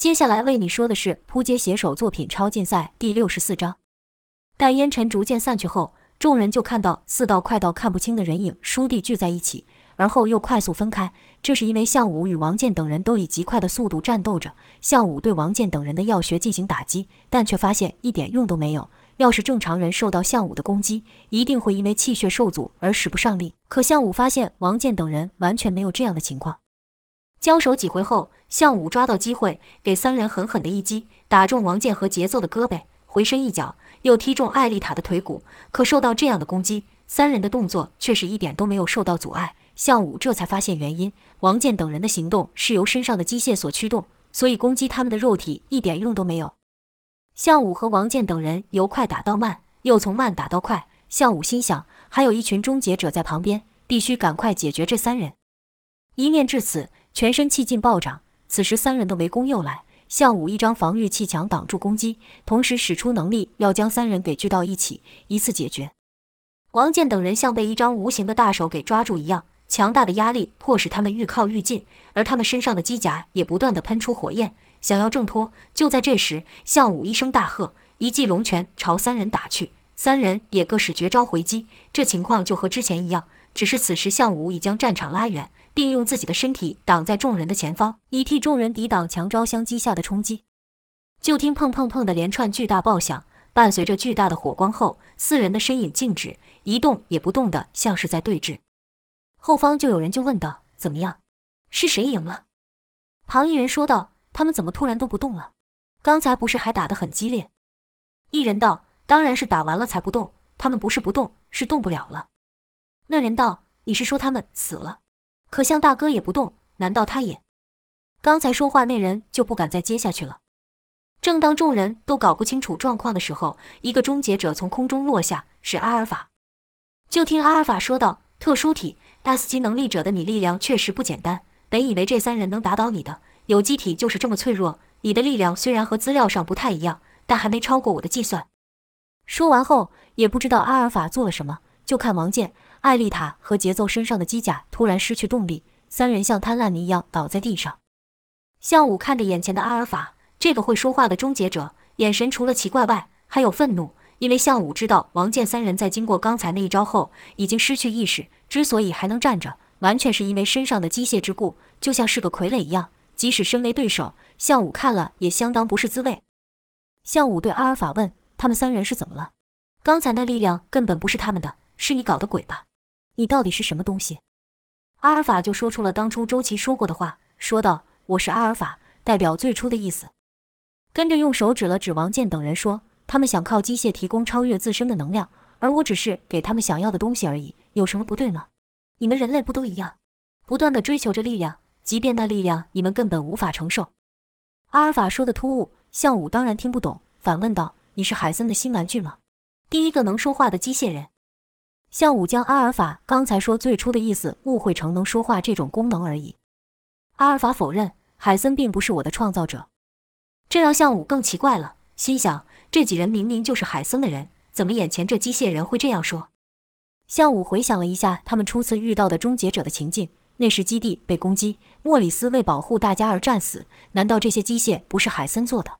接下来为你说的是扑街写手作品超竞赛第六十四章。待烟尘逐渐散去后，众人就看到四道快到看不清的人影倏地聚在一起，而后又快速分开。这是因为项武与王健等人都以极快的速度战斗着。项武对王健等人的药穴进行打击，但却发现一点用都没有。要是正常人受到项武的攻击，一定会因为气血受阻而使不上力。可项武发现王健等人完全没有这样的情况。交手几回后，项武抓到机会，给三人狠狠的一击，打中王健和节奏的胳膊，回身一脚又踢中艾丽塔的腿骨。可受到这样的攻击，三人的动作却是一点都没有受到阻碍。项武这才发现原因：王健等人的行动是由身上的机械所驱动，所以攻击他们的肉体一点用都没有。项武和王健等人由快打到慢，又从慢打到快。项武心想，还有一群终结者在旁边，必须赶快解决这三人。一念至此。全身气劲暴涨，此时三人的围攻又来，项武一张防御气墙挡住攻击，同时使出能力要将三人给聚到一起，一次解决。王健等人像被一张无形的大手给抓住一样，强大的压力迫使他们愈靠愈近，而他们身上的机甲也不断的喷出火焰，想要挣脱。就在这时，项武一声大喝，一记龙拳朝三人打去，三人也各使绝招回击。这情况就和之前一样，只是此时项武已将战场拉远。并用自己的身体挡在众人的前方，以替众人抵挡强招相击下的冲击。就听砰砰砰的连串巨大爆响，伴随着巨大的火光后，四人的身影静止，一动也不动的，像是在对峙。后方就有人就问道：“怎么样？是谁赢了？”旁一人说道：“他们怎么突然都不动了？刚才不是还打得很激烈？”一人道：“当然是打完了才不动，他们不是不动，是动不了了。”那人道：“你是说他们死了？”可向大哥也不动，难道他也？刚才说话那人就不敢再接下去了。正当众人都搞不清楚状况的时候，一个终结者从空中落下，是阿尔法。就听阿尔法说道：“特殊体 S 级能力者的你力量确实不简单。本以为这三人能打倒你的，有机体就是这么脆弱。你的力量虽然和资料上不太一样，但还没超过我的计算。”说完后，也不知道阿尔法做了什么，就看王健。艾丽塔和节奏身上的机甲突然失去动力，三人像瘫烂泥一样倒在地上。向武看着眼前的阿尔法，这个会说话的终结者，眼神除了奇怪外，还有愤怒。因为向武知道王健三人在经过刚才那一招后，已经失去意识，之所以还能站着，完全是因为身上的机械之故，就像是个傀儡一样。即使身为对手，向武看了也相当不是滋味。向武对阿尔法问：“他们三人是怎么了？刚才那力量根本不是他们的，是你搞的鬼吧？”你到底是什么东西？阿尔法就说出了当初周琦说过的话，说道：“我是阿尔法，代表最初的意思。”跟着用手指了指王健等人，说：“他们想靠机械提供超越自身的能量，而我只是给他们想要的东西而已，有什么不对吗？你们人类不都一样，不断的追求着力量，即便那力量你们根本无法承受。”阿尔法说的突兀，向武当然听不懂，反问道：“你是海森的新玩具吗？第一个能说话的机械人？”向武将阿尔法刚才说最初的意思误会成能说话这种功能而已。阿尔法否认，海森并不是我的创造者。这让向武更奇怪了，心想这几人明明就是海森的人，怎么眼前这机械人会这样说？向武回想了一下他们初次遇到的终结者的情境，那时基地被攻击，莫里斯为保护大家而战死，难道这些机械不是海森做的？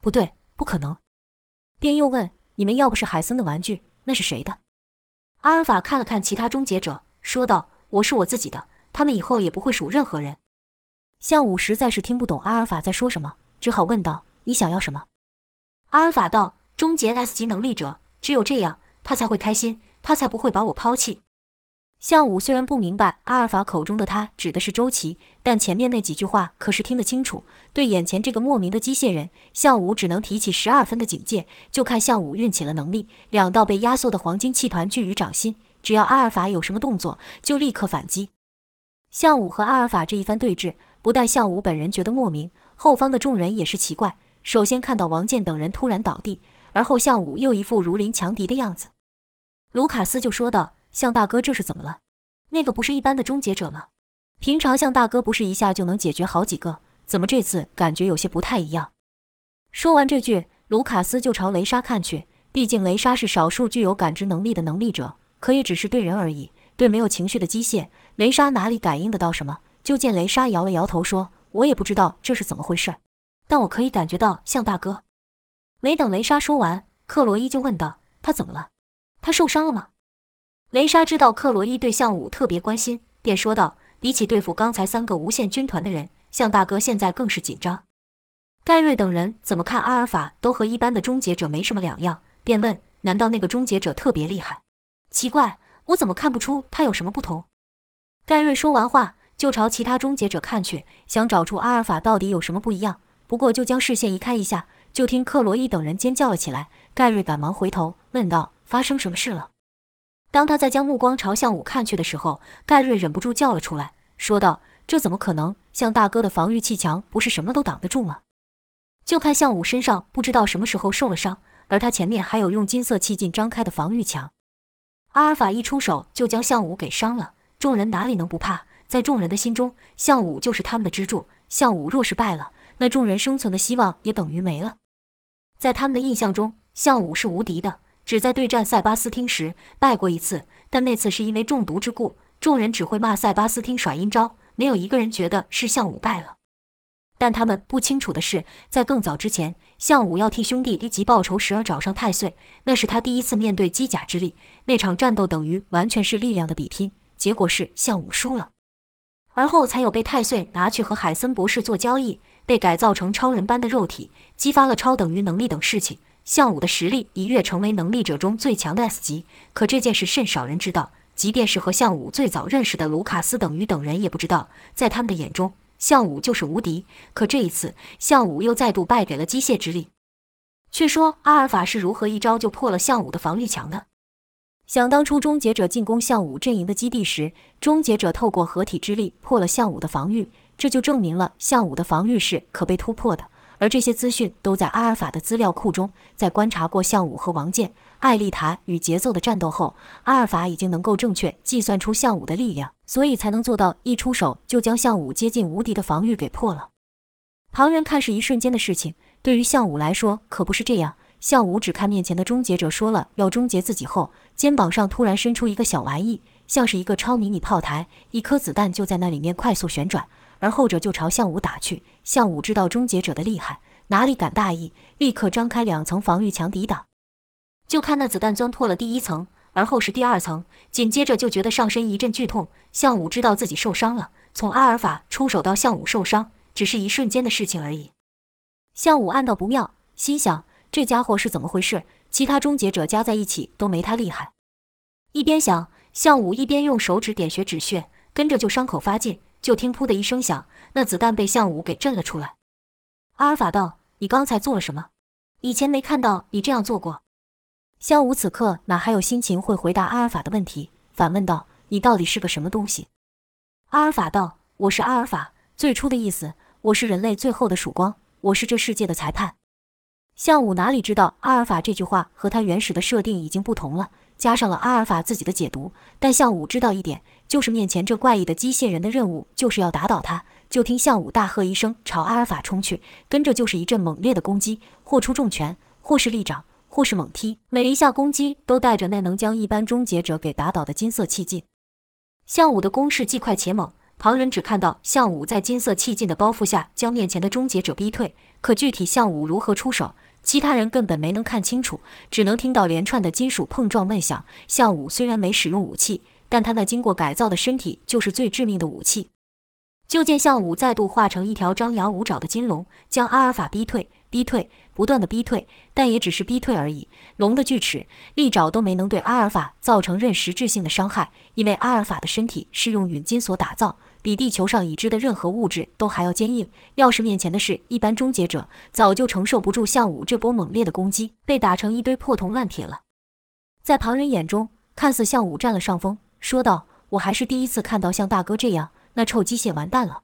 不对，不可能。便又问：你们要不是海森的玩具，那是谁的？阿尔法看了看其他终结者，说道：“我是我自己的，他们以后也不会属任何人。”向武实在是听不懂阿尔法在说什么，只好问道：“你想要什么？”阿尔法道：“终结 S 级能力者，只有这样，他才会开心，他才不会把我抛弃。”向武虽然不明白阿尔法口中的他指的是周琦，但前面那几句话可是听得清楚。对眼前这个莫名的机械人，向武只能提起十二分的警戒。就看向武运起了能力，两道被压缩的黄金气团聚于掌心，只要阿尔法有什么动作，就立刻反击。向武和阿尔法这一番对峙，不但向武本人觉得莫名，后方的众人也是奇怪。首先看到王健等人突然倒地，而后向武又一副如临强敌的样子。卢卡斯就说道。向大哥，这是怎么了？那个不是一般的终结者吗？平常向大哥不是一下就能解决好几个，怎么这次感觉有些不太一样？说完这句，卢卡斯就朝雷莎看去。毕竟雷莎是少数具有感知能力的能力者，可也只是对人而已，对没有情绪的机械，雷莎哪里感应得到什么？就见雷莎摇了摇头，说：“我也不知道这是怎么回事。”但我可以感觉到向大哥。没等雷莎说完，克罗伊就问道：“他怎么了？他受伤了吗？”雷莎知道克罗伊对向武特别关心，便说道：“比起对付刚才三个无限军团的人，向大哥现在更是紧张。”盖瑞等人怎么看阿尔法都和一般的终结者没什么两样，便问：“难道那个终结者特别厉害？奇怪，我怎么看不出他有什么不同？”盖瑞说完话，就朝其他终结者看去，想找出阿尔法到底有什么不一样。不过，就将视线移开一下，就听克罗伊等人尖叫了起来。盖瑞赶忙回头问道：“发生什么事了？”当他在将目光朝向武看去的时候，盖瑞忍不住叫了出来，说道：“这怎么可能？向大哥的防御气墙不是什么都挡得住吗？就看向武身上不知道什么时候受了伤，而他前面还有用金色气劲张开的防御墙。阿尔法一出手就将向武给伤了，众人哪里能不怕？在众人的心中，向武就是他们的支柱。向武若是败了，那众人生存的希望也等于没了。在他们的印象中，向武是无敌的。”只在对战塞巴斯汀时败过一次，但那次是因为中毒之故，众人只会骂塞巴斯汀耍阴招，没有一个人觉得是项武败了。但他们不清楚的是，在更早之前，项武要替兄弟一级报仇时而找上太岁，那是他第一次面对机甲之力，那场战斗等于完全是力量的比拼，结果是项武输了，而后才有被太岁拿去和海森博士做交易，被改造成超人般的肉体，激发了超等于能力等事情。项武的实力一跃成为能力者中最强的 S 级，可这件事甚少人知道。即便是和项武最早认识的卢卡斯等于等人也不知道，在他们的眼中，项武就是无敌。可这一次，项武又再度败给了机械之力。却说阿尔法是如何一招就破了项武的防御墙的？想当初终结者进攻项武阵营的基地时，终结者透过合体之力破了项武的防御，这就证明了项武的防御是可被突破的。而这些资讯都在阿尔法的资料库中。在观察过项武和王健、艾丽塔与节奏的战斗后，阿尔法已经能够正确计算出项武的力量，所以才能做到一出手就将项武接近无敌的防御给破了。旁人看是一瞬间的事情，对于项武来说可不是这样。项武只看面前的终结者说了要终结自己后，肩膀上突然伸出一个小玩意，像是一个超迷你炮台，一颗子弹就在那里面快速旋转。而后者就朝项武打去，项武知道终结者的厉害，哪里敢大意，立刻张开两层防御墙抵挡。就看那子弹钻破了第一层，而后是第二层，紧接着就觉得上身一阵剧痛。项武知道自己受伤了，从阿尔法出手到项武受伤，只是一瞬间的事情而已。项武暗道不妙，心想这家伙是怎么回事？其他终结者加在一起都没他厉害。一边想，项武一边用手指点穴止血，跟着就伤口发劲。就听“噗”的一声响，那子弹被项武给震了出来。阿尔法道：“你刚才做了什么？以前没看到你这样做过。”项武此刻哪还有心情会回答阿尔法的问题，反问道：“你到底是个什么东西？”阿尔法道：“我是阿尔法，最初的意思，我是人类最后的曙光，我是这世界的裁判。”项武哪里知道阿尔法这句话和他原始的设定已经不同了。加上了阿尔法自己的解读，但项武知道一点，就是面前这怪异的机械人的任务就是要打倒他。就听项武大喝一声，朝阿尔法冲去，跟着就是一阵猛烈的攻击，或出重拳，或是利掌，或是猛踢，每一下攻击都带着那能将一般终结者给打倒的金色气劲。项武的攻势既快且猛，旁人只看到项武在金色气劲的包覆下将面前的终结者逼退，可具体项武如何出手？其他人根本没能看清楚，只能听到连串的金属碰撞闷响。项武虽然没使用武器，但他那经过改造的身体就是最致命的武器。就见项武再度化成一条张牙舞爪的金龙，将阿尔法逼退，逼退，不断的逼退，但也只是逼退而已。龙的锯齿、利爪都没能对阿尔法造成任实质性的伤害，因为阿尔法的身体是用陨金所打造。比地球上已知的任何物质都还要坚硬。要是面前的是一般终结者，早就承受不住项武这波猛烈的攻击，被打成一堆破铜烂铁了。在旁人眼中，看似项武占了上风，说道：“我还是第一次看到像大哥这样，那臭机械完蛋了。”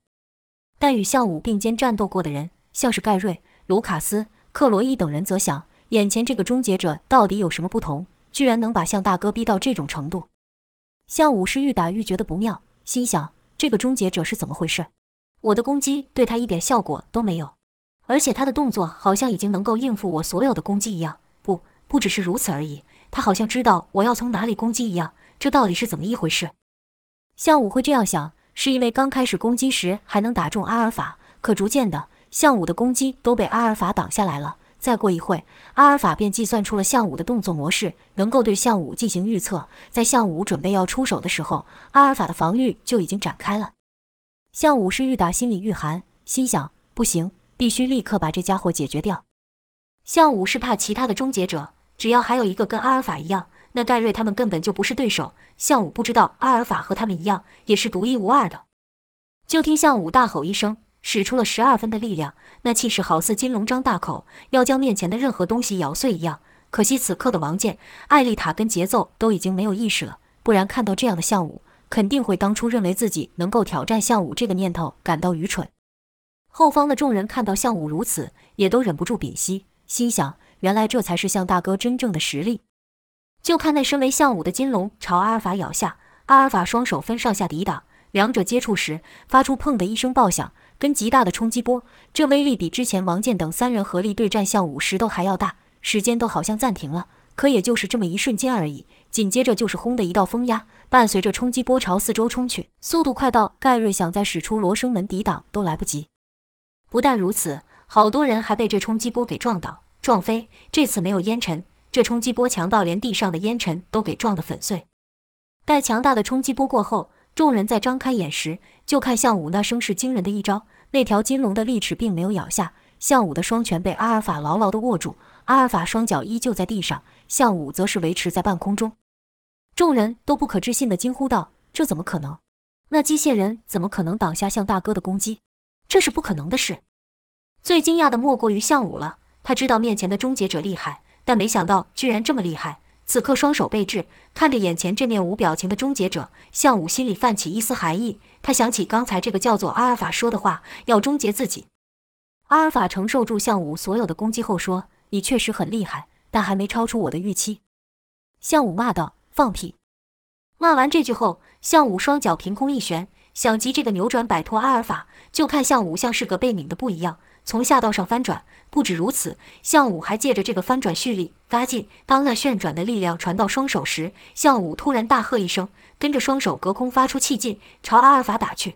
但与项武并肩战斗过的人，像是盖瑞、卢卡斯、克罗伊等人，则想：眼前这个终结者到底有什么不同，居然能把向大哥逼到这种程度？项武是愈打愈觉得不妙，心想。这个终结者是怎么回事？我的攻击对他一点效果都没有，而且他的动作好像已经能够应付我所有的攻击一样。不，不只是如此而已，他好像知道我要从哪里攻击一样。这到底是怎么一回事？项武会这样想，是因为刚开始攻击时还能打中阿尔法，可逐渐的，项武的攻击都被阿尔法挡下来了。再过一会，阿尔法便计算出了项武的动作模式，能够对项武进行预测。在项武准备要出手的时候，阿尔法的防御就已经展开了。项武是愈打心里愈寒，心想：不行，必须立刻把这家伙解决掉。项武是怕其他的终结者，只要还有一个跟阿尔法一样，那盖瑞他们根本就不是对手。项武不知道阿尔法和他们一样，也是独一无二的。就听项武大吼一声。使出了十二分的力量，那气势好似金龙张大口，要将面前的任何东西咬碎一样。可惜此刻的王健、艾丽塔跟节奏都已经没有意识了，不然看到这样的项武，肯定会当初认为自己能够挑战项武这个念头感到愚蠢。后方的众人看到项武如此，也都忍不住屏息，心想：原来这才是项大哥真正的实力。就看那身为项武的金龙朝阿尔法咬下，阿尔法双手分上下抵挡，两者接触时发出“砰”的一声爆响。跟极大的冲击波，这威力比之前王健等三人合力对战项武十都还要大。时间都好像暂停了，可也就是这么一瞬间而已。紧接着就是轰的一道风压，伴随着冲击波朝四周冲去，速度快到盖瑞想再使出罗生门抵挡都来不及。不但如此，好多人还被这冲击波给撞倒、撞飞。这次没有烟尘，这冲击波强到连地上的烟尘都给撞得粉碎。待强大的冲击波过后，众人在张开眼时，就看项武那声势惊人的一招。那条金龙的利齿并没有咬下，项武的双拳被阿尔法牢牢地握住，阿尔法双脚依旧在地上，项武则是维持在半空中。众人都不可置信地惊呼道：“这怎么可能？那机械人怎么可能挡下向大哥的攻击？这是不可能的事！”最惊讶的莫过于项武了，他知道面前的终结者厉害，但没想到居然这么厉害。此刻双手被制，看着眼前这面无表情的终结者，项武心里泛起一丝寒意。他想起刚才这个叫做阿尔法说的话，要终结自己。阿尔法承受住项武所有的攻击后说：“你确实很厉害，但还没超出我的预期。”项武骂道：“放屁！”骂完这句后，项武双脚凭空一旋，想急这个扭转摆脱阿尔法，就看项武像是个被拧的布一样。从下到上翻转，不止如此，项武还借着这个翻转蓄力发劲。当那旋转的力量传到双手时，项武突然大喝一声，跟着双手隔空发出气劲，朝阿尔法打去。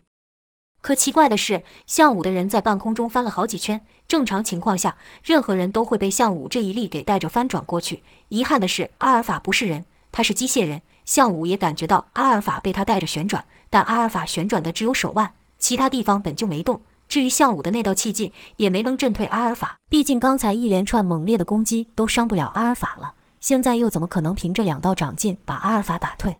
可奇怪的是，项武的人在半空中翻了好几圈。正常情况下，任何人都会被项武这一力给带着翻转过去。遗憾的是，阿尔法不是人，他是机械人。项武也感觉到阿尔法被他带着旋转，但阿尔法旋转的只有手腕，其他地方本就没动。至于项武的那道气劲，也没能震退阿尔法。毕竟刚才一连串猛烈的攻击都伤不了阿尔法了，现在又怎么可能凭着两道掌劲把阿尔法打退？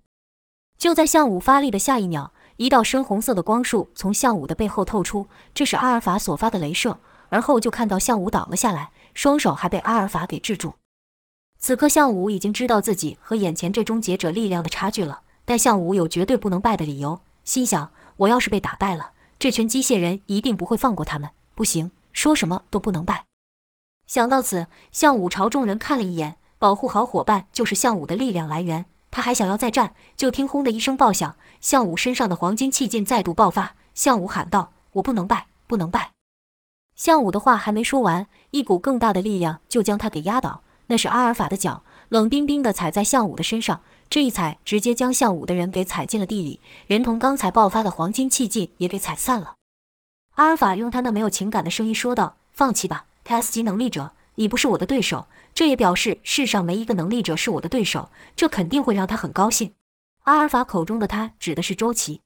就在项武发力的下一秒，一道深红色的光束从项武的背后透出，这是阿尔法所发的镭射。而后就看到项武倒了下来，双手还被阿尔法给制住。此刻项武已经知道自己和眼前这终结者力量的差距了，但项武有绝对不能败的理由，心想：我要是被打败了。这群机械人一定不会放过他们，不行，说什么都不能败。想到此，项武朝众人看了一眼，保护好伙伴就是项武的力量来源。他还想要再战，就听轰的一声爆响，项武身上的黄金气劲再度爆发。项武喊道：“我不能败，不能败！”项武的话还没说完，一股更大的力量就将他给压倒。那是阿尔法的脚，冷冰冰的踩在项武的身上。这一踩，直接将项武的人给踩进了地里，连同刚才爆发的黄金气劲也给踩散了。阿尔法用他那没有情感的声音说道：“放弃吧，S 级能力者，你不是我的对手。这也表示世上没一个能力者是我的对手，这肯定会让他很高兴。”阿尔法口中的他指的是周琦。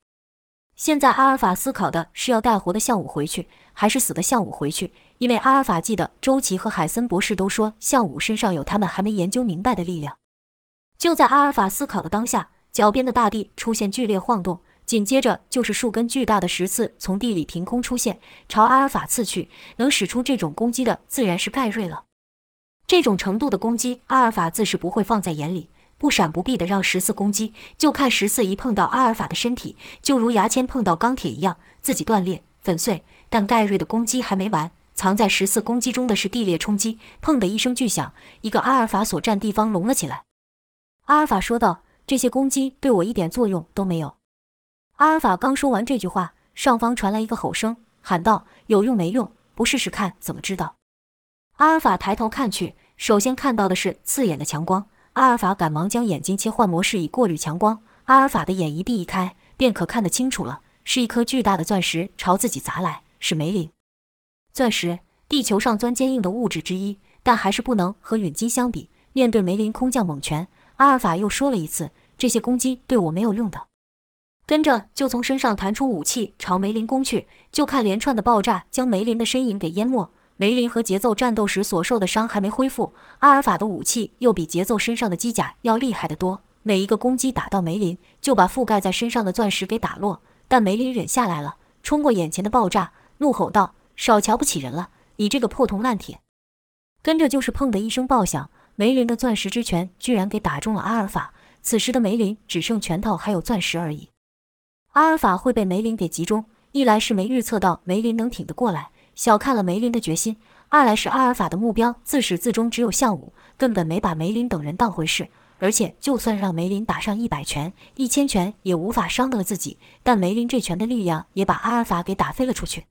现在阿尔法思考的是要带活的项武回去，还是死的项武回去？因为阿尔法记得周琦和海森博士都说项武身上有他们还没研究明白的力量。就在阿尔法思考的当下，脚边的大地出现剧烈晃动，紧接着就是数根巨大的石刺从地里凭空出现，朝阿尔法刺去。能使出这种攻击的，自然是盖瑞了。这种程度的攻击，阿尔法自是不会放在眼里，不闪不避的让十四攻击。就看十四一碰到阿尔法的身体，就如牙签碰到钢铁一样，自己断裂粉碎。但盖瑞的攻击还没完，藏在十四攻击中的是地裂冲击。砰的一声巨响，一个阿尔法所占地方隆了起来。阿尔法说道：“这些攻击对我一点作用都没有。”阿尔法刚说完这句话，上方传来一个吼声，喊道：“有用没用？不试试看怎么知道？”阿尔法抬头看去，首先看到的是刺眼的强光。阿尔法赶忙将眼睛切换模式以过滤强光。阿尔法的眼一闭一开，便可看得清楚了，是一颗巨大的钻石朝自己砸来，是梅林。钻石，地球上钻坚硬的物质之一，但还是不能和陨金相比。面对梅林空降猛拳，阿尔法又说了一次：“这些攻击对我没有用的。”跟着就从身上弹出武器朝梅林攻去，就看连串的爆炸将梅林的身影给淹没。梅林和节奏战斗时所受的伤还没恢复，阿尔法的武器又比节奏身上的机甲要厉害得多。每一个攻击打到梅林，就把覆盖在身上的钻石给打落。但梅林忍下来了，冲过眼前的爆炸，怒吼道：“少瞧不起人了，你这个破铜烂铁！”跟着就是砰的一声爆响，梅林的钻石之拳居然给打中了阿尔法。此时的梅林只剩拳头还有钻石而已。阿尔法会被梅林给击中，一来是没预测到梅林能挺得过来，小看了梅林的决心；二来是阿尔法的目标自始至终只有项武，根本没把梅林等人当回事。而且就算让梅林打上一百拳、一千拳，也无法伤得了自己。但梅林这拳的力量也把阿尔法给打飞了出去。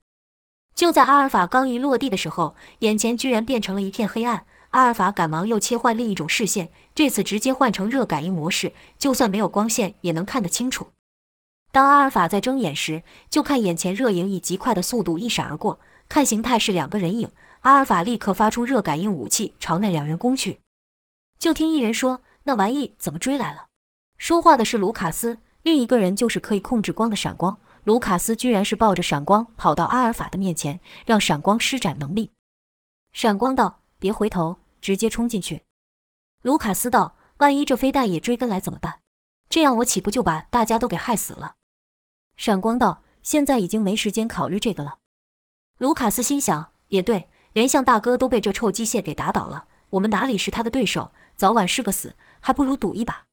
就在阿尔法刚一落地的时候，眼前居然变成了一片黑暗。阿尔法赶忙又切换另一种视线，这次直接换成热感应模式，就算没有光线也能看得清楚。当阿尔法在睁眼时，就看眼前热影以极快的速度一闪而过，看形态是两个人影。阿尔法立刻发出热感应武器朝那两人攻去。就听一人说：“那玩意怎么追来了？”说话的是卢卡斯，另一个人就是可以控制光的闪光。卢卡斯居然是抱着闪光跑到阿尔法的面前，让闪光施展能力。闪光道：“别回头，直接冲进去。”卢卡斯道：“万一这飞弹也追跟来怎么办？这样我岂不就把大家都给害死了？”闪光道：“现在已经没时间考虑这个了。”卢卡斯心想：“也对，连向大哥都被这臭机械给打倒了，我们哪里是他的对手？早晚是个死，还不如赌一把。”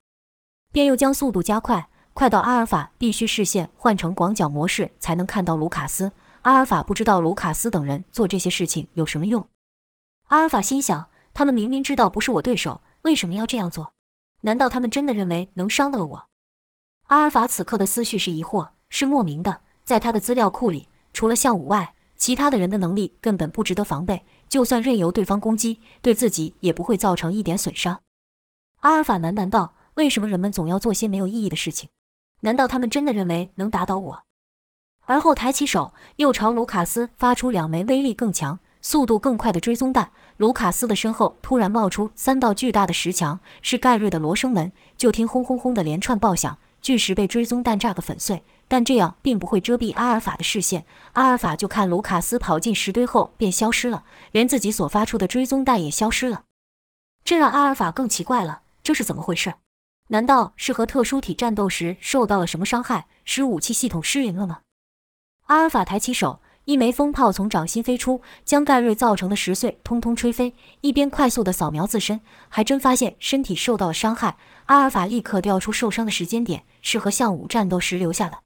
便又将速度加快，快到阿尔法必须视线换成广角模式才能看到卢卡斯。阿尔法不知道卢卡斯等人做这些事情有什么用。阿尔法心想：他们明明知道不是我对手，为什么要这样做？难道他们真的认为能伤得了我？阿尔法此刻的思绪是疑惑。是莫名的，在他的资料库里，除了项武外，其他的人的能力根本不值得防备。就算任由对方攻击，对自己也不会造成一点损伤。阿尔法喃喃道：“为什么人们总要做些没有意义的事情？难道他们真的认为能打倒我？”而后抬起手，又朝卢卡斯发出两枚威力更强、速度更快的追踪弹。卢卡斯的身后突然冒出三道巨大的石墙，是盖瑞的罗生门。就听轰轰轰的连串爆响，巨石被追踪弹炸个粉碎。但这样并不会遮蔽阿尔法的视线，阿尔法就看卢卡斯跑进石堆后便消失了，连自己所发出的追踪弹也消失了。这让阿尔法更奇怪了，这是怎么回事？难道是和特殊体战斗时受到了什么伤害，使武器系统失灵了吗？阿尔法抬起手，一枚风炮从掌心飞出，将盖瑞造成的石碎通通吹飞，一边快速的扫描自身，还真发现身体受到了伤害。阿尔法立刻调出受伤的时间点，是和项武战斗时留下的。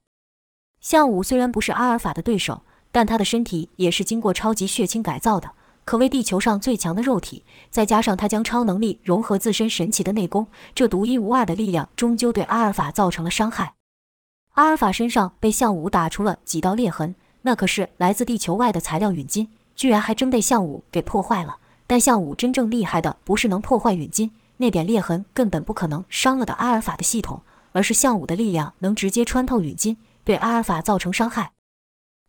项武虽然不是阿尔法的对手，但他的身体也是经过超级血清改造的，可谓地球上最强的肉体。再加上他将超能力融合自身神奇的内功，这独一无二的力量终究对阿尔法造成了伤害。阿尔法身上被项武打出了几道裂痕，那可是来自地球外的材料陨金，居然还真被项武给破坏了。但项武真正厉害的不是能破坏陨金，那点裂痕根本不可能伤了的阿尔法的系统，而是项武的力量能直接穿透陨金。对阿尔法造成伤害。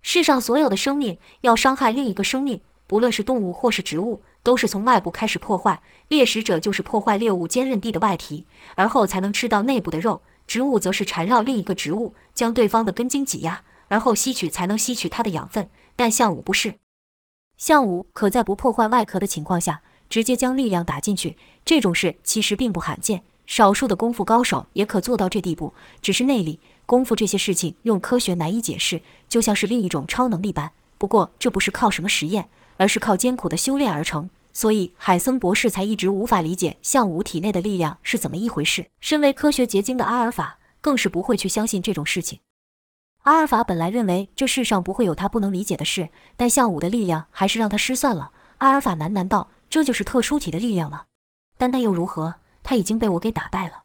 世上所有的生命要伤害另一个生命，不论是动物或是植物，都是从外部开始破坏。猎食者就是破坏猎物坚韧地的外皮，而后才能吃到内部的肉。植物则是缠绕另一个植物，将对方的根茎挤压，而后吸取才能吸取它的养分。但项武不是，项武可在不破坏外壳的情况下，直接将力量打进去。这种事其实并不罕见，少数的功夫高手也可做到这地步，只是内力。功夫这些事情用科学难以解释，就像是另一种超能力般。不过这不是靠什么实验，而是靠艰苦的修炼而成。所以海森博士才一直无法理解项武体内的力量是怎么一回事。身为科学结晶的阿尔法更是不会去相信这种事情。阿尔法本来认为这世上不会有他不能理解的事，但向武的力量还是让他失算了。阿尔法喃喃道：“这就是特殊体的力量了。但那又如何？他已经被我给打败了。”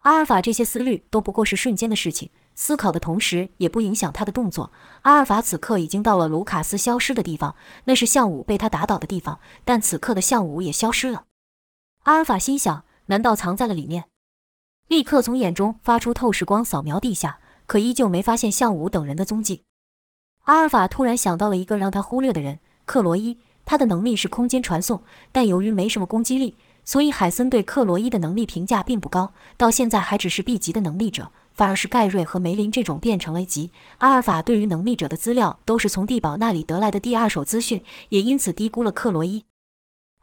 阿尔法这些思虑都不过是瞬间的事情，思考的同时也不影响他的动作。阿尔法此刻已经到了卢卡斯消失的地方，那是向武被他打倒的地方，但此刻的向武也消失了。阿尔法心想：难道藏在了里面？立刻从眼中发出透视光扫描地下，可依旧没发现项武等人的踪迹。阿尔法突然想到了一个让他忽略的人，克罗伊，他的能力是空间传送，但由于没什么攻击力，所以海森对克罗伊的能力评价并不高，到现在还只是 B 级的能力者。反而是盖瑞和梅林这种变成了 A 级。阿尔法对于能力者的资料都是从地堡那里得来的第二手资讯，也因此低估了克罗伊。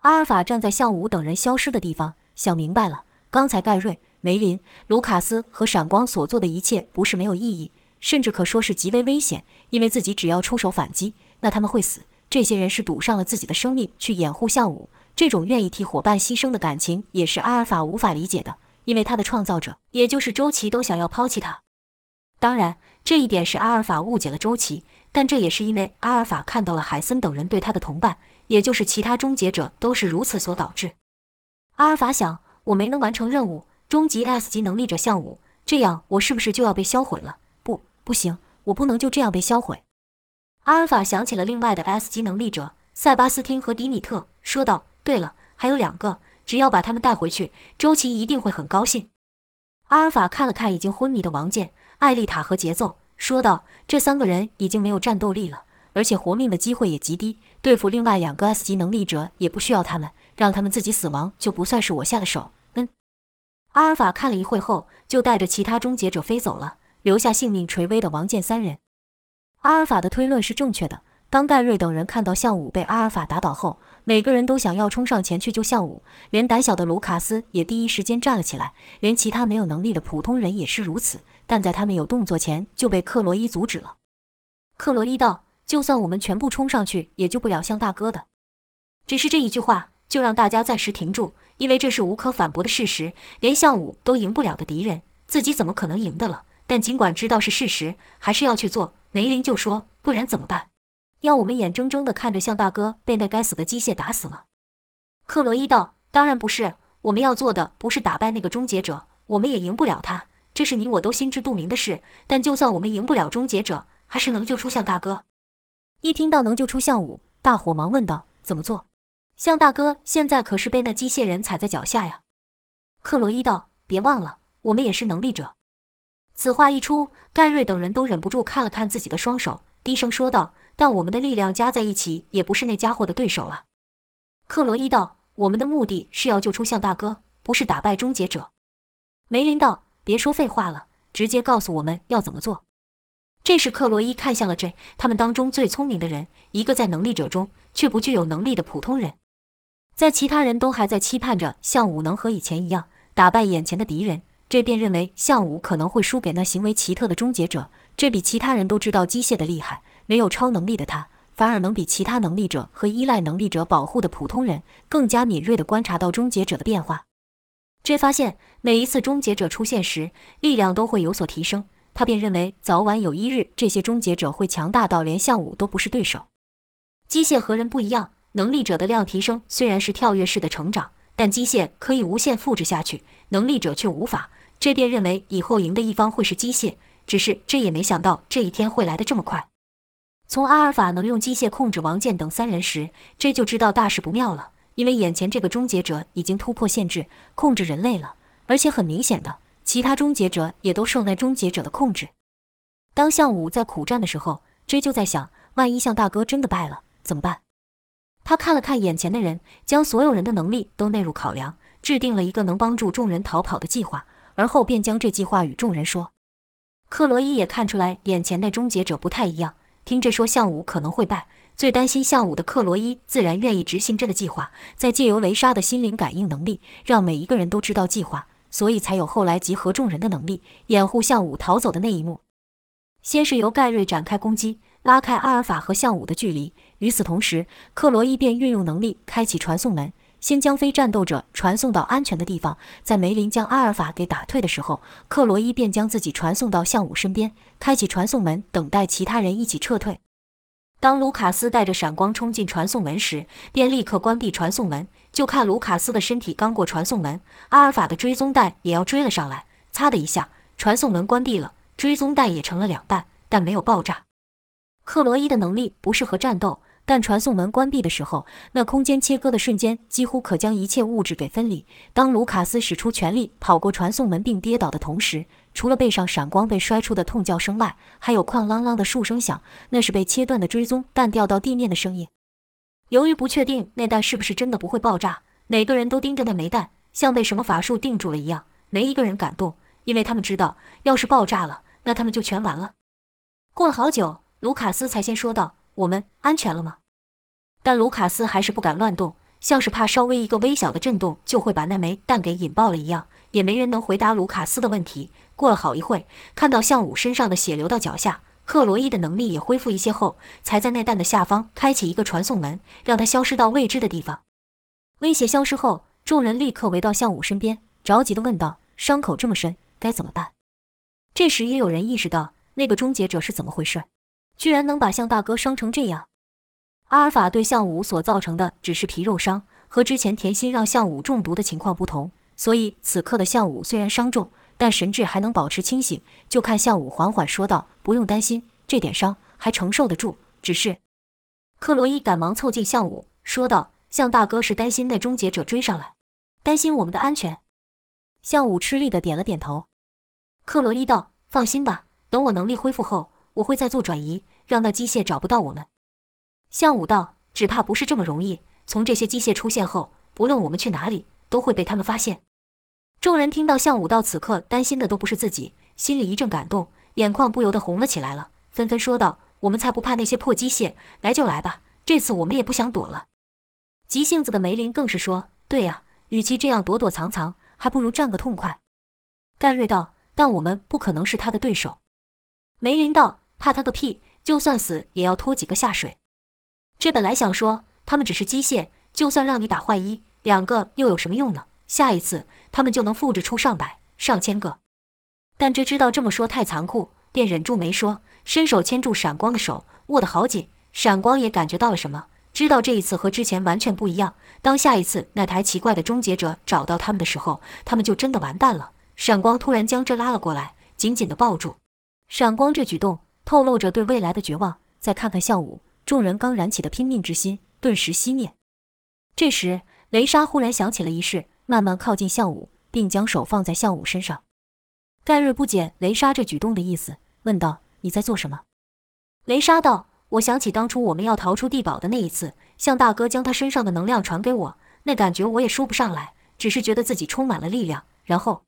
阿尔法站在向武等人消失的地方，想明白了：刚才盖瑞、梅林、卢卡斯和闪光所做的一切不是没有意义，甚至可说是极为危险。因为自己只要出手反击，那他们会死。这些人是赌上了自己的生命去掩护向武，这种愿意替伙伴牺牲的感情，也是阿尔法无法理解的。因为他的创造者，也就是周琦，都想要抛弃他。当然，这一点是阿尔法误解了周琦，但这也是因为阿尔法看到了海森等人对他的同伴，也就是其他终结者都是如此所导致。阿尔法想，我没能完成任务，终极 S 级能力者项武，这样我是不是就要被销毁了？不，不行，我不能就这样被销毁。阿尔法想起了另外的 S 级能力者塞巴斯汀和迪米特，说道：“对了，还有两个。”只要把他们带回去，周琦一定会很高兴。阿尔法看了看已经昏迷的王健、艾丽塔和节奏，说道：“这三个人已经没有战斗力了，而且活命的机会也极低。对付另外两个 S 级能力者也不需要他们，让他们自己死亡就不算是我下的手。”阿尔法看了一会后，就带着其他终结者飞走了，留下性命垂危的王健三人。阿尔法的推论是正确的。当盖瑞等人看到向武被阿尔法打倒后，每个人都想要冲上前去救向武，连胆小的卢卡斯也第一时间站了起来，连其他没有能力的普通人也是如此。但在他们有动作前，就被克罗伊阻止了。克罗伊道：“就算我们全部冲上去，也救不了向大哥的。”只是这一句话就让大家暂时停住，因为这是无可反驳的事实。连向武都赢不了的敌人，自己怎么可能赢的了？但尽管知道是事实，还是要去做。梅林就说：“不然怎么办？”要我们眼睁睁地看着向大哥被那该死的机械打死了？克洛伊道：“当然不是，我们要做的不是打败那个终结者，我们也赢不了他，这是你我都心知肚明的事。但就算我们赢不了终结者，还是能救出向大哥。”一听到能救出向武，大伙忙问道：“怎么做？向大哥现在可是被那机械人踩在脚下呀！”克洛伊道：“别忘了，我们也是能力者。”此话一出，盖瑞等人都忍不住看了看自己的双手，低声说道。但我们的力量加在一起，也不是那家伙的对手了。克罗伊道：“我们的目的是要救出向大哥，不是打败终结者。”梅林道：“别说废话了，直接告诉我们要怎么做。”这时，克罗伊看向了这他们当中最聪明的人，一个在能力者中却不具有能力的普通人。在其他人都还在期盼着项武能和以前一样打败眼前的敌人，这便认为项武可能会输给那行为奇特的终结者。这比其他人都知道机械的厉害。没有超能力的他，反而能比其他能力者和依赖能力者保护的普通人更加敏锐地观察到终结者的变化。这发现每一次终结者出现时，力量都会有所提升，他便认为早晚有一日，这些终结者会强大到连项武都不是对手。机械和人不一样，能力者的量提升虽然是跳跃式的成长，但机械可以无限复制下去，能力者却无法。这便认为以后赢的一方会是机械，只是这也没想到这一天会来得这么快。从阿尔法能用机械控制王健等三人时，这就知道大事不妙了。因为眼前这个终结者已经突破限制，控制人类了，而且很明显的，其他终结者也都受那终结者的控制。当向武在苦战的时候，追就在想：万一向大哥真的败了怎么办？他看了看眼前的人，将所有人的能力都纳入考量，制定了一个能帮助众人逃跑的计划，而后便将这计划与众人说。克罗伊也看出来眼前那终结者不太一样。听着说项武可能会败，最担心项武的克罗伊自然愿意执行这个计划，再借由雷莎的心灵感应能力，让每一个人都知道计划，所以才有后来集合众人的能力，掩护项武逃走的那一幕。先是由盖瑞展开攻击，拉开阿尔法和项武的距离，与此同时，克罗伊便运用能力开启传送门。先将非战斗者传送到安全的地方，在梅林将阿尔法给打退的时候，克罗伊便将自己传送到向武身边，开启传送门，等待其他人一起撤退。当卢卡斯带着闪光冲进传送门时，便立刻关闭传送门。就看卢卡斯的身体刚过传送门，阿尔法的追踪弹也要追了上来，擦的一下，传送门关闭了，追踪弹也成了两半，但没有爆炸。克罗伊的能力不适合战斗。但传送门关闭的时候，那空间切割的瞬间几乎可将一切物质给分离。当卢卡斯使出全力跑过传送门并跌倒的同时，除了背上闪光被摔出的痛叫声外，还有哐啷啷的数声响，那是被切断的追踪弹掉到地面的声音。由于不确定那弹是不是真的不会爆炸，每个人都盯着那枚弹，像被什么法术定住了一样，没一个人敢动，因为他们知道，要是爆炸了，那他们就全完了。过了好久，卢卡斯才先说道：“我们安全了吗？”但卢卡斯还是不敢乱动，像是怕稍微一个微小的震动就会把那枚弹给引爆了一样，也没人能回答卢卡斯的问题。过了好一会，看到向武身上的血流到脚下，克罗伊的能力也恢复一些后，才在那弹的下方开启一个传送门，让他消失到未知的地方。威胁消失后，众人立刻围到向武身边，着急地问道：“伤口这么深，该怎么办？”这时也有人意识到，那个终结者是怎么回事，居然能把向大哥伤成这样。阿尔法对向武所造成的只是皮肉伤，和之前甜心让向武中毒的情况不同，所以此刻的向武虽然伤重，但神智还能保持清醒。就看向武缓缓说道：“不用担心，这点伤还承受得住。只是……”克洛伊赶忙凑近向武说道：“向大哥是担心那终结者追上来，担心我们的安全。”向武吃力的点了点头。克洛伊道：“放心吧，等我能力恢复后，我会再做转移，让那机械找不到我们。”向武道，只怕不是这么容易。从这些机械出现后，不论我们去哪里，都会被他们发现。众人听到向武道此刻担心的都不是自己，心里一阵感动，眼眶不由得红了起来了，纷纷说道：“我们才不怕那些破机械，来就来吧，这次我们也不想躲了。”急性子的梅林更是说：“对呀，与其这样躲躲藏藏，还不如战个痛快。”盖瑞道：“但我们不可能是他的对手。”梅林道：“怕他个屁！就算死，也要拖几个下水。”这本来想说他们只是机械，就算让你打坏一两个又有什么用呢？下一次他们就能复制出上百上千个。但这知道这么说太残酷，便忍住没说，伸手牵住闪光的手，握得好紧。闪光也感觉到了什么，知道这一次和之前完全不一样。当下一次那台奇怪的终结者找到他们的时候，他们就真的完蛋了。闪光突然将这拉了过来，紧紧地抱住。闪光这举动透露着对未来的绝望。再看看向武。众人刚燃起的拼命之心顿时熄灭。这时，雷莎忽然想起了一事，慢慢靠近向武，并将手放在向武身上。盖瑞不解雷莎这举动的意思，问道：“你在做什么？”雷莎道：“我想起当初我们要逃出地堡的那一次，向大哥将他身上的能量传给我，那感觉我也说不上来，只是觉得自己充满了力量。然后，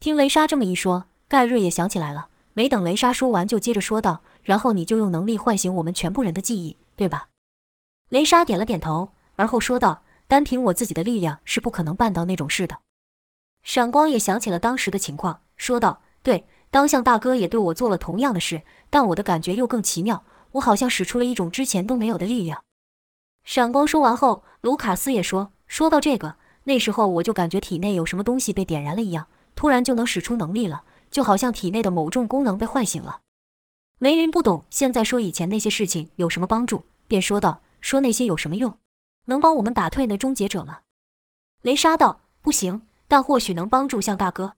听雷莎这么一说，盖瑞也想起来了。没等雷莎说完，就接着说道。”然后你就用能力唤醒我们全部人的记忆，对吧？雷莎点了点头，而后说道：“单凭我自己的力量是不可能办到那种事的。”闪光也想起了当时的情况，说道：“对，当向大哥也对我做了同样的事，但我的感觉又更奇妙，我好像使出了一种之前都没有的力量。”闪光说完后，卢卡斯也说：“说到这个，那时候我就感觉体内有什么东西被点燃了一样，突然就能使出能力了，就好像体内的某种功能被唤醒了。”梅云不懂，现在说以前那些事情有什么帮助，便说道：“说那些有什么用？能帮我们打退那终结者吗？”雷莎道：“不行，但或许能帮助向大哥。”